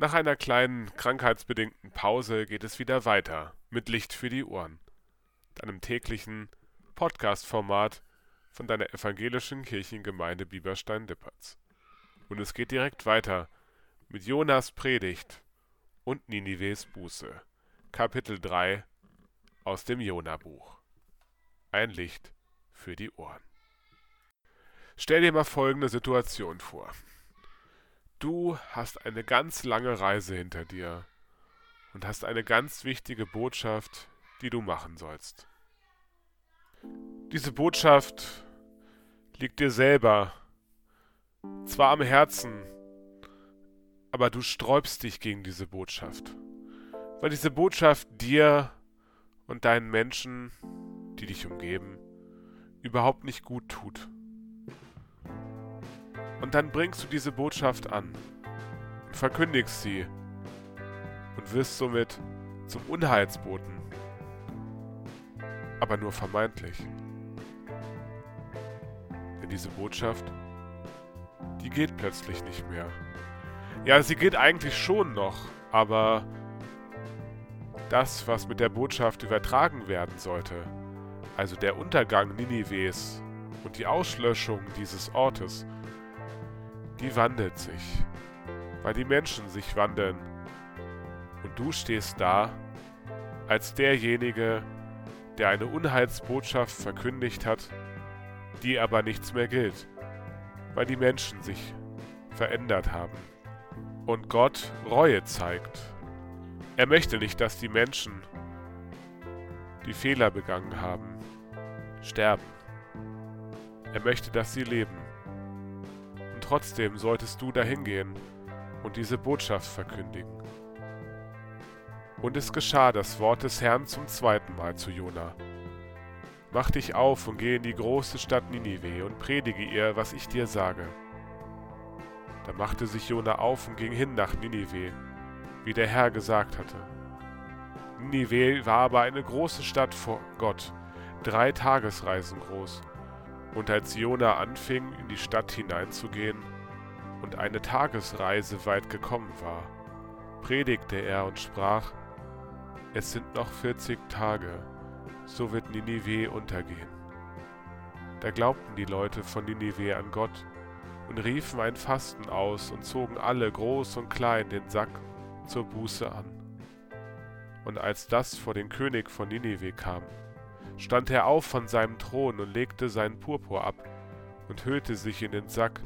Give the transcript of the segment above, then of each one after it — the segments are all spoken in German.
Nach einer kleinen krankheitsbedingten Pause geht es wieder weiter mit Licht für die Ohren, deinem täglichen Podcast-Format von deiner evangelischen Kirchengemeinde Bieberstein-Lippertz. Und es geht direkt weiter mit Jonas Predigt und Ninives Buße, Kapitel 3 aus dem Jona-Buch. Ein Licht für die Ohren. Stell dir mal folgende Situation vor. Du hast eine ganz lange Reise hinter dir und hast eine ganz wichtige Botschaft, die du machen sollst. Diese Botschaft liegt dir selber zwar am Herzen, aber du sträubst dich gegen diese Botschaft, weil diese Botschaft dir und deinen Menschen, die dich umgeben, überhaupt nicht gut tut. Und dann bringst du diese Botschaft an verkündigst sie und wirst somit zum Unheilsboten. Aber nur vermeintlich. Denn diese Botschaft, die geht plötzlich nicht mehr. Ja, sie geht eigentlich schon noch, aber das, was mit der Botschaft übertragen werden sollte, also der Untergang Ninives und die Auslöschung dieses Ortes, die wandelt sich, weil die Menschen sich wandeln. Und du stehst da als derjenige, der eine Unheilsbotschaft verkündigt hat, die aber nichts mehr gilt, weil die Menschen sich verändert haben. Und Gott Reue zeigt. Er möchte nicht, dass die Menschen, die Fehler begangen haben, sterben. Er möchte, dass sie leben trotzdem solltest du dahin gehen und diese Botschaft verkündigen. Und es geschah das Wort des Herrn zum zweiten Mal zu Jona. Mach dich auf und geh in die große Stadt Ninive und predige ihr, was ich dir sage. Da machte sich Jona auf und ging hin nach Ninive, wie der Herr gesagt hatte. Ninive war aber eine große Stadt vor Gott, drei Tagesreisen groß. Und als Jona anfing, in die Stadt hineinzugehen und eine Tagesreise weit gekommen war, predigte er und sprach, es sind noch vierzig Tage, so wird Ninive untergehen. Da glaubten die Leute von Ninive an Gott und riefen ein Fasten aus und zogen alle, groß und klein, den Sack zur Buße an. Und als das vor den König von Ninive kam, stand er auf von seinem Thron und legte seinen Purpur ab und hüllte sich in den Sack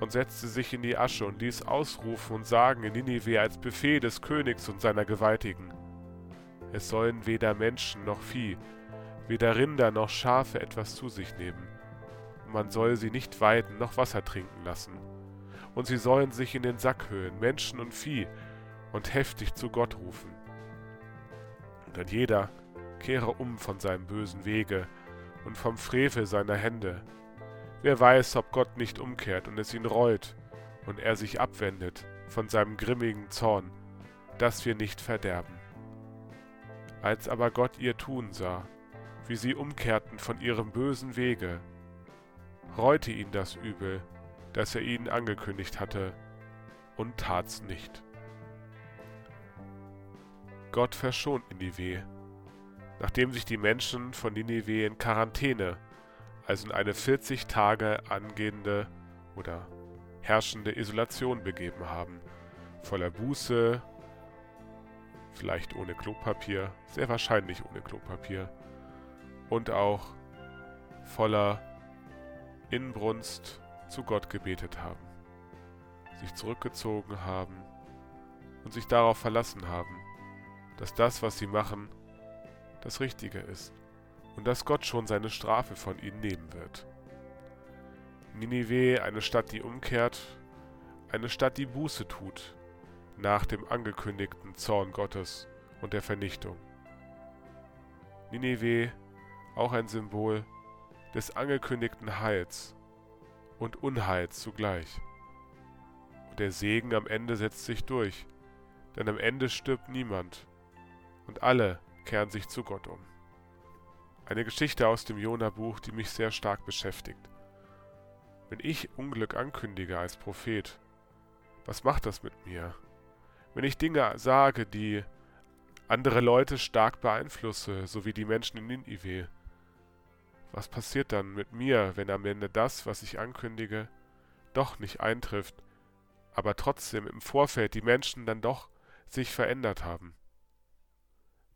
und setzte sich in die Asche und ließ ausrufen und sagen in Ninive als Befehl des Königs und seiner Gewaltigen. Es sollen weder Menschen noch Vieh, weder Rinder noch Schafe etwas zu sich nehmen. Und man soll sie nicht weiden noch Wasser trinken lassen. Und sie sollen sich in den Sack hüllen, Menschen und Vieh, und heftig zu Gott rufen. Und dann jeder, kehre um von seinem bösen Wege und vom Frevel seiner Hände. Wer weiß, ob Gott nicht umkehrt und es ihn reut und er sich abwendet von seinem grimmigen Zorn, dass wir nicht verderben. Als aber Gott ihr tun sah, wie sie umkehrten von ihrem bösen Wege, reute ihn das Übel, das er ihnen angekündigt hatte, und tat's nicht. Gott verschont Ninive nachdem sich die Menschen von Ninive in Quarantäne, also in eine 40 Tage angehende oder herrschende Isolation begeben haben, voller Buße, vielleicht ohne Klopapier, sehr wahrscheinlich ohne Klopapier, und auch voller Inbrunst zu Gott gebetet haben, sich zurückgezogen haben und sich darauf verlassen haben, dass das, was sie machen, das Richtige ist und dass Gott schon seine Strafe von ihnen nehmen wird. Ninive, eine Stadt, die umkehrt, eine Stadt, die Buße tut, nach dem angekündigten Zorn Gottes und der Vernichtung. Ninive, auch ein Symbol des angekündigten Heils und Unheils zugleich. Und der Segen am Ende setzt sich durch, denn am Ende stirbt niemand und alle kehren sich zu Gott um. Eine Geschichte aus dem Jona-Buch, die mich sehr stark beschäftigt. Wenn ich Unglück ankündige als Prophet, was macht das mit mir? Wenn ich Dinge sage, die andere Leute stark beeinflusse, so wie die Menschen in Ninive, was passiert dann mit mir, wenn am Ende das, was ich ankündige, doch nicht eintrifft, aber trotzdem im Vorfeld die Menschen dann doch sich verändert haben?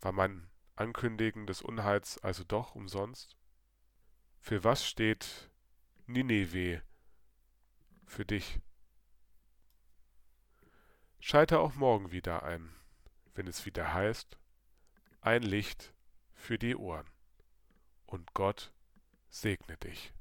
War mein Ankündigen des Unheils also doch umsonst? Für was steht Nineveh für dich? Schalte auch morgen wieder ein, wenn es wieder heißt, ein Licht für die Ohren. Und Gott segne dich.